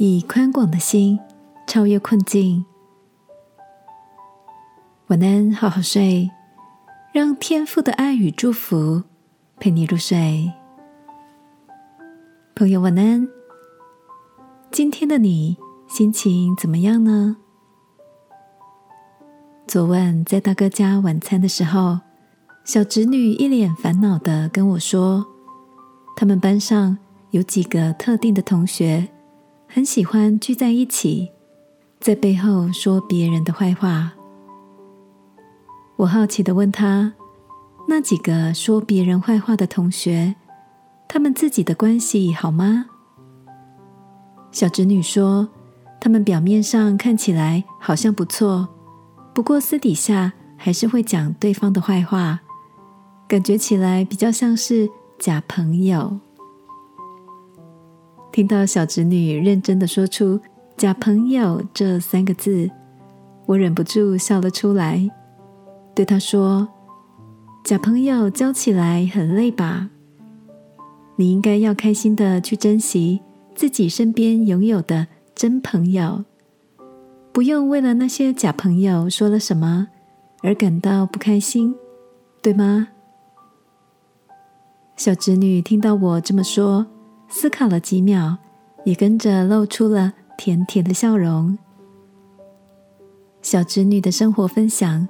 以宽广的心超越困境。晚安，好好睡，让天父的爱与祝福陪你入睡。朋友，晚安。今天的你心情怎么样呢？昨晚在大哥家晚餐的时候，小侄女一脸烦恼的跟我说，他们班上有几个特定的同学。很喜欢聚在一起，在背后说别人的坏话。我好奇的问他：“那几个说别人坏话的同学，他们自己的关系好吗？”小侄女说：“他们表面上看起来好像不错，不过私底下还是会讲对方的坏话，感觉起来比较像是假朋友。”听到小侄女认真的说出“假朋友”这三个字，我忍不住笑了出来，对她说：“假朋友交起来很累吧？你应该要开心的去珍惜自己身边拥有的真朋友，不用为了那些假朋友说了什么而感到不开心，对吗？”小侄女听到我这么说。思考了几秒，也跟着露出了甜甜的笑容。小侄女的生活分享，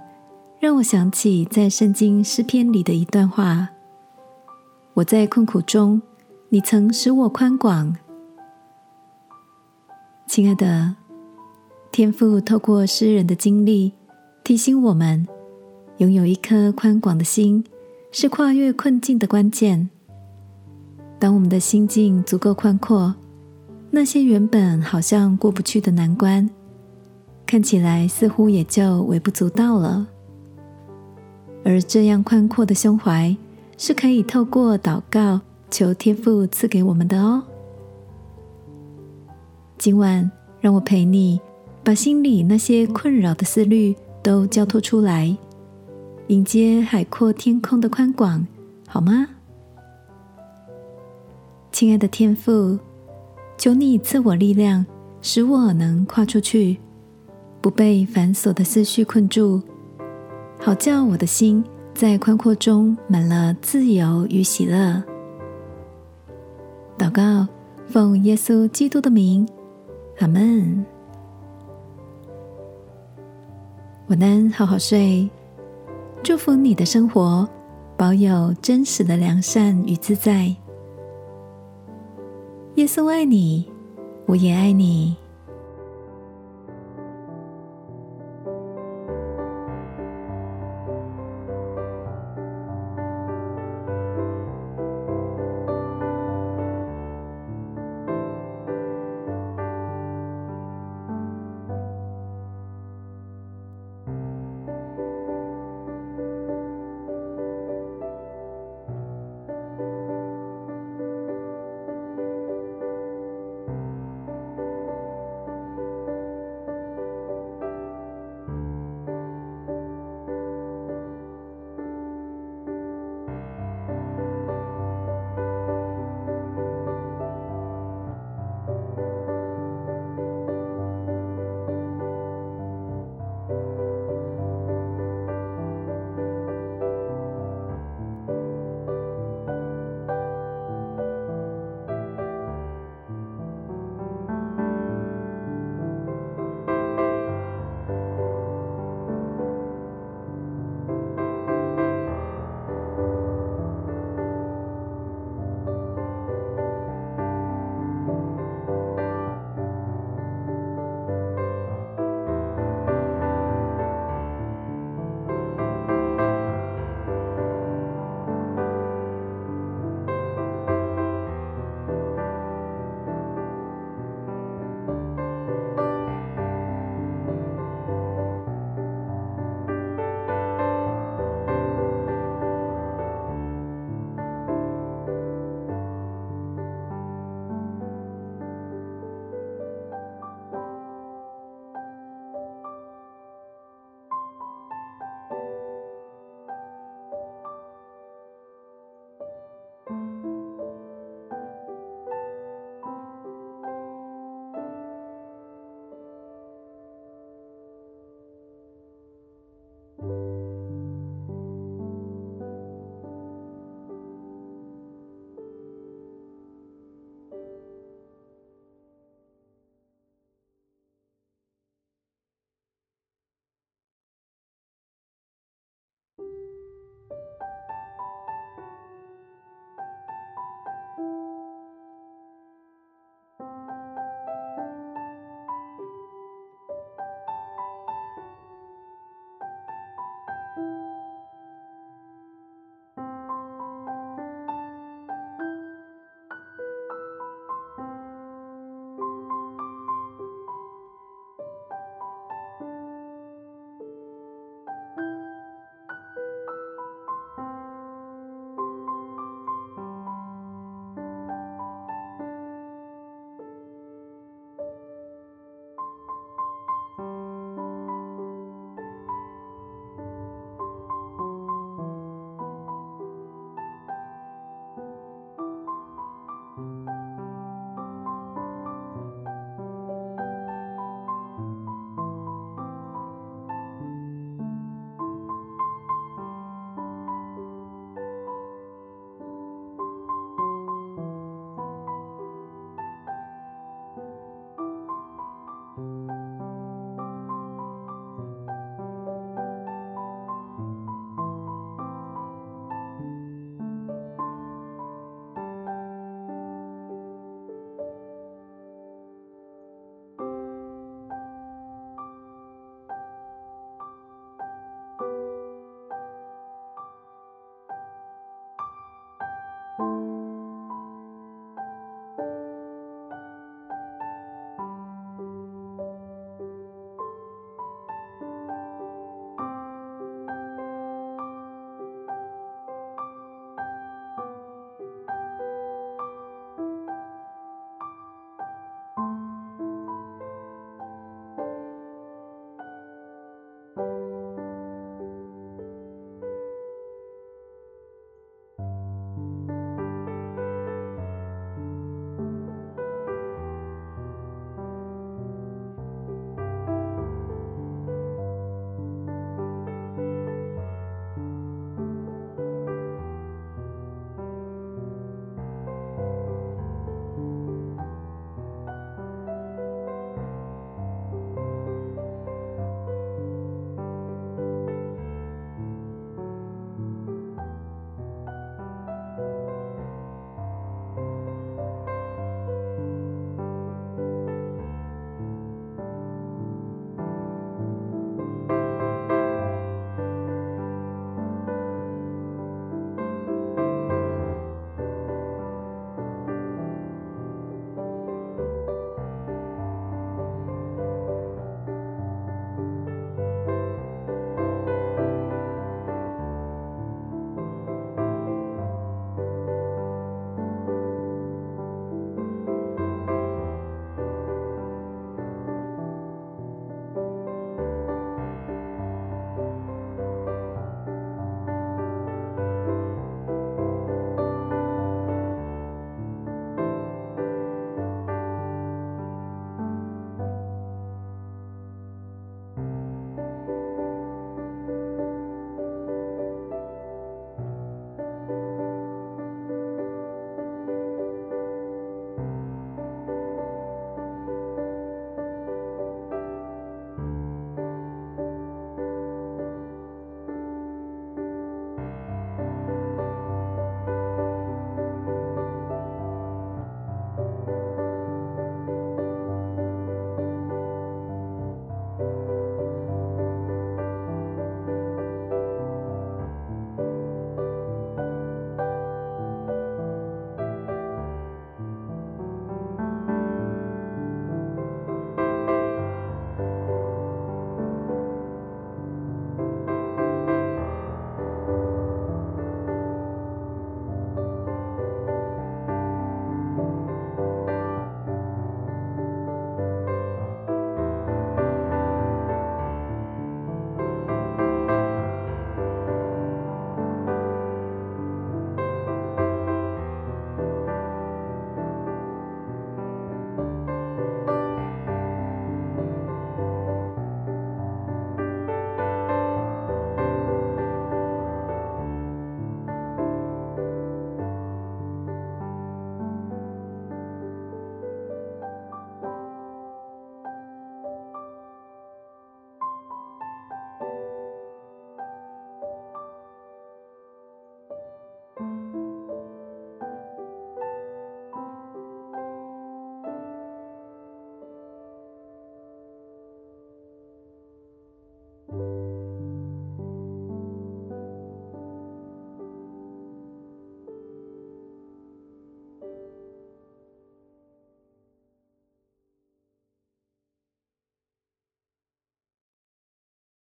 让我想起在圣经诗篇里的一段话：“我在困苦中，你曾使我宽广。”亲爱的天父，透过诗人的经历，提醒我们，拥有一颗宽广的心，是跨越困境的关键。当我们的心境足够宽阔，那些原本好像过不去的难关，看起来似乎也就微不足道了。而这样宽阔的胸怀，是可以透过祷告求天父赐给我们的哦。今晚，让我陪你把心里那些困扰的思虑都交托出来，迎接海阔天空的宽广，好吗？亲爱的天父，求你赐我力量，使我能跨出去，不被繁琐的思绪困住，好叫我的心在宽阔中满了自由与喜乐。祷告，奉耶稣基督的名，阿门。晚安，好好睡。祝福你的生活，保有真实的良善与自在。耶稣爱你，我也爱你。